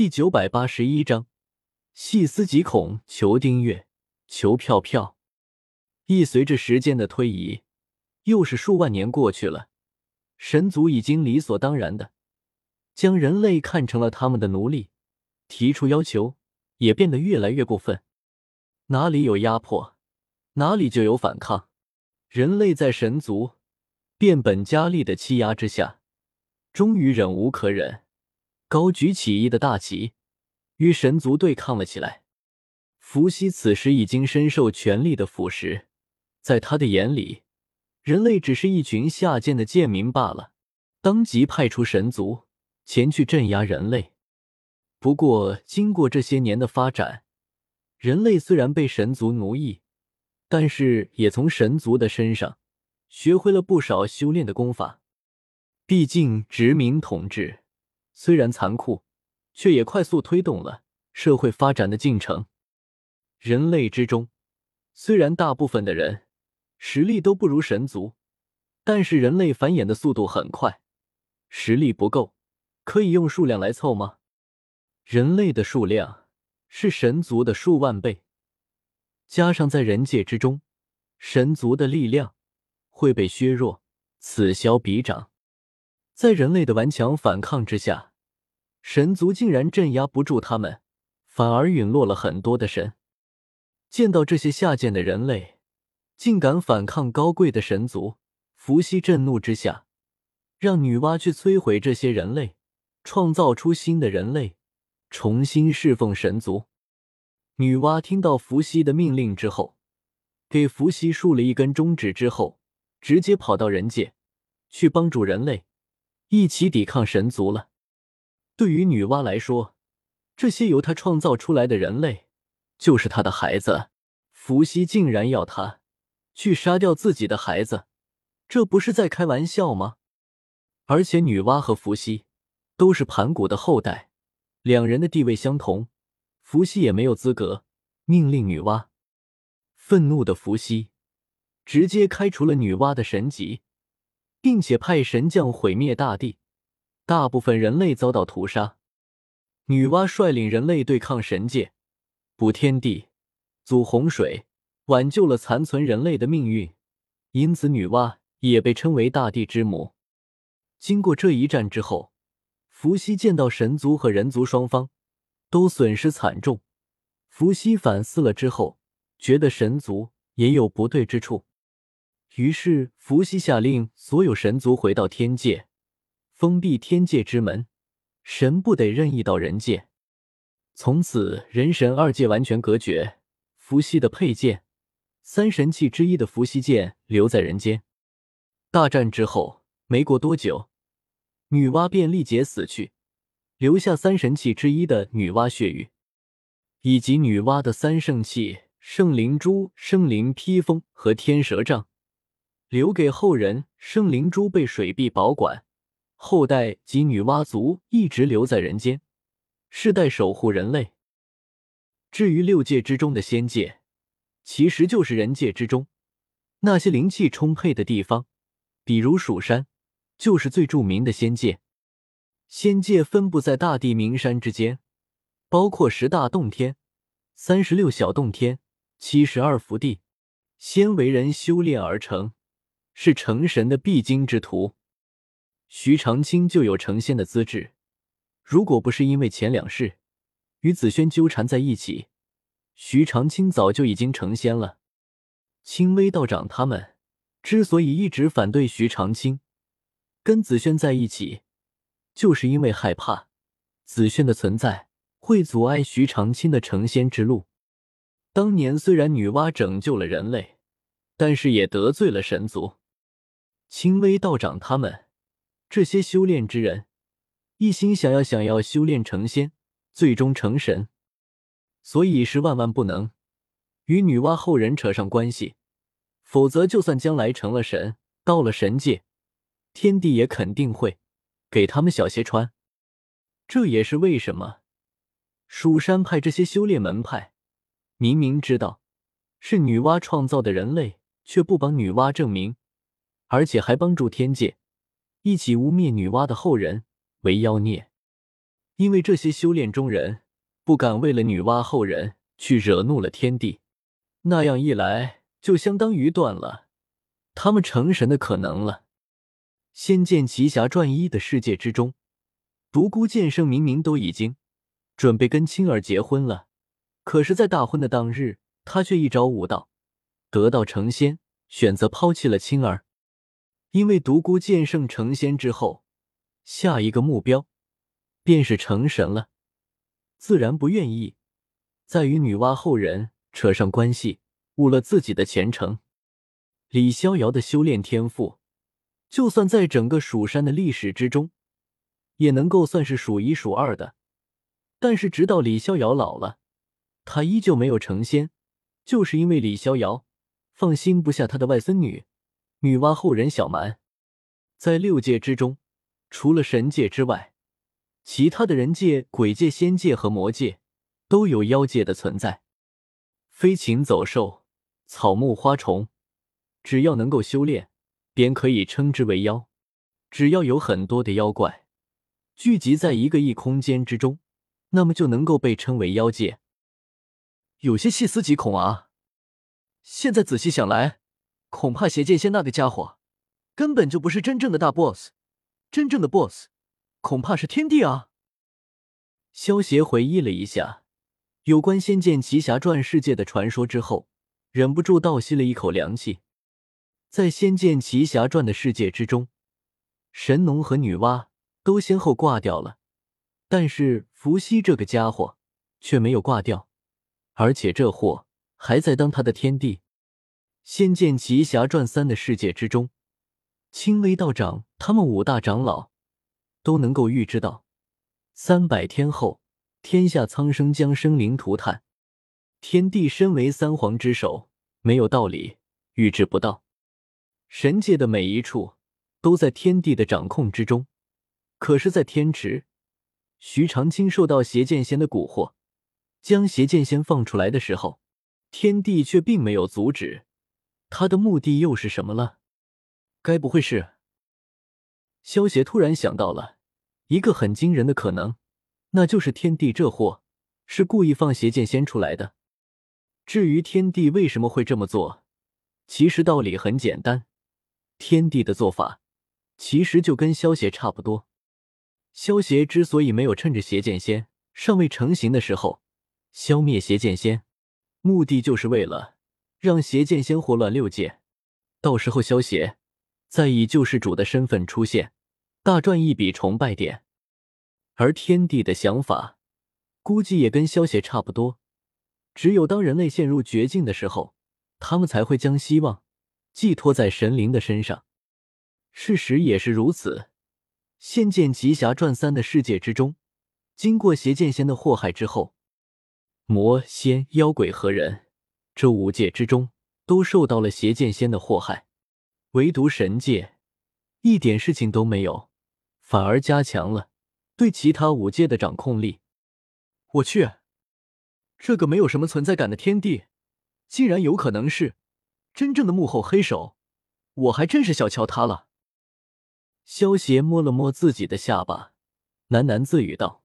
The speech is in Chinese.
第九百八十一章，细思极恐。求订阅，求票票。一随着时间的推移，又是数万年过去了，神族已经理所当然的将人类看成了他们的奴隶，提出要求也变得越来越过分。哪里有压迫，哪里就有反抗。人类在神族变本加厉的欺压之下，终于忍无可忍。高举起义的大旗，与神族对抗了起来。伏羲此时已经深受权力的腐蚀，在他的眼里，人类只是一群下贱的贱民罢了。当即派出神族前去镇压人类。不过，经过这些年的发展，人类虽然被神族奴役，但是也从神族的身上学会了不少修炼的功法。毕竟，殖民统治。虽然残酷，却也快速推动了社会发展的进程。人类之中，虽然大部分的人实力都不如神族，但是人类繁衍的速度很快。实力不够，可以用数量来凑吗？人类的数量是神族的数万倍，加上在人界之中，神族的力量会被削弱，此消彼长。在人类的顽强反抗之下。神族竟然镇压不住他们，反而陨落了很多的神。见到这些下贱的人类竟敢反抗高贵的神族，伏羲震怒之下，让女娲去摧毁这些人类，创造出新的人类，重新侍奉神族。女娲听到伏羲的命令之后，给伏羲竖了一根中指之后，直接跑到人界去帮助人类一起抵抗神族了。对于女娲来说，这些由她创造出来的人类就是她的孩子。伏羲竟然要她去杀掉自己的孩子，这不是在开玩笑吗？而且女娲和伏羲都是盘古的后代，两人的地位相同，伏羲也没有资格命令女娲。愤怒的伏羲直接开除了女娲的神级，并且派神将毁灭大地。大部分人类遭到屠杀，女娲率领人类对抗神界，补天地，阻洪水，挽救了残存人类的命运。因此，女娲也被称为大地之母。经过这一战之后，伏羲见到神族和人族双方都损失惨重，伏羲反思了之后，觉得神族也有不对之处，于是伏羲下令所有神族回到天界。封闭天界之门，神不得任意到人界。从此，人神二界完全隔绝。伏羲的佩剑，三神器之一的伏羲剑留在人间。大战之后，没过多久，女娲便力竭死去，留下三神器之一的女娲血玉，以及女娲的三圣器圣灵珠、圣灵披风和天蛇杖，留给后人。圣灵珠被水碧保管。后代及女娲族一直留在人间，世代守护人类。至于六界之中的仙界，其实就是人界之中那些灵气充沛的地方，比如蜀山，就是最著名的仙界。仙界分布在大地名山之间，包括十大洞天、三十六小洞天、七十二福地，仙为人修炼而成，是成神的必经之途。徐长卿就有成仙的资质，如果不是因为前两世与紫萱纠缠在一起，徐长卿早就已经成仙了。青微道长他们之所以一直反对徐长卿跟紫萱在一起，就是因为害怕紫萱的存在会阻碍徐长卿的成仙之路。当年虽然女娲拯救了人类，但是也得罪了神族。青微道长他们。这些修炼之人一心想要想要修炼成仙，最终成神，所以是万万不能与女娲后人扯上关系，否则就算将来成了神，到了神界，天帝也肯定会给他们小鞋穿。这也是为什么蜀山派这些修炼门派明明知道是女娲创造的人类，却不帮女娲证明，而且还帮助天界。一起污蔑女娲的后人为妖孽，因为这些修炼中人不敢为了女娲后人去惹怒了天地，那样一来就相当于断了他们成神的可能了。《仙剑奇侠传一》的世界之中，独孤剑圣明明都已经准备跟青儿结婚了，可是，在大婚的当日，他却一招悟道，得道成仙，选择抛弃了青儿。因为独孤剑圣成仙之后，下一个目标便是成神了，自然不愿意再与女娲后人扯上关系，误了自己的前程。李逍遥的修炼天赋，就算在整个蜀山的历史之中，也能够算是数一数二的。但是，直到李逍遥老了，他依旧没有成仙，就是因为李逍遥放心不下他的外孙女。女娲后人小蛮，在六界之中，除了神界之外，其他的人界、鬼界、仙界和魔界都有妖界的存在。飞禽走兽、草木花虫，只要能够修炼，便可以称之为妖。只要有很多的妖怪聚集在一个异空间之中，那么就能够被称为妖界。有些细思极恐啊！现在仔细想来。恐怕邪剑仙那个家伙根本就不是真正的大 boss，真正的 boss 恐怕是天帝啊！萧协回忆了一下有关《仙剑奇侠传》世界的传说之后，忍不住倒吸了一口凉气。在《仙剑奇侠传》的世界之中，神农和女娲都先后挂掉了，但是伏羲这个家伙却没有挂掉，而且这货还在当他的天帝。《仙剑奇侠传三》的世界之中，青微道长他们五大长老都能够预知到，三百天后天下苍生将生灵涂炭。天帝身为三皇之首，没有道理预知不到。神界的每一处都在天帝的掌控之中。可是，在天池，徐长卿受到邪剑仙的蛊惑，将邪剑仙放出来的时候，天帝却并没有阻止。他的目的又是什么了？该不会是……萧协突然想到了一个很惊人的可能，那就是天帝这货是故意放邪剑仙出来的。至于天帝为什么会这么做，其实道理很简单，天帝的做法其实就跟萧协差不多。萧协之所以没有趁着邪剑仙尚未成型的时候消灭邪剑仙，目的就是为了。让邪剑仙祸乱六界，到时候萧邪再以救世主的身份出现，大赚一笔崇拜点。而天帝的想法估计也跟萧邪差不多，只有当人类陷入绝境的时候，他们才会将希望寄托在神灵的身上。事实也是如此，《仙剑奇侠传三》的世界之中，经过邪剑仙的祸害之后，魔仙妖鬼和人。这五界之中都受到了邪剑仙的祸害，唯独神界一点事情都没有，反而加强了对其他五界的掌控力。我去，这个没有什么存在感的天地，竟然有可能是真正的幕后黑手，我还真是小瞧他了。萧邪摸了摸自己的下巴，喃喃自语道。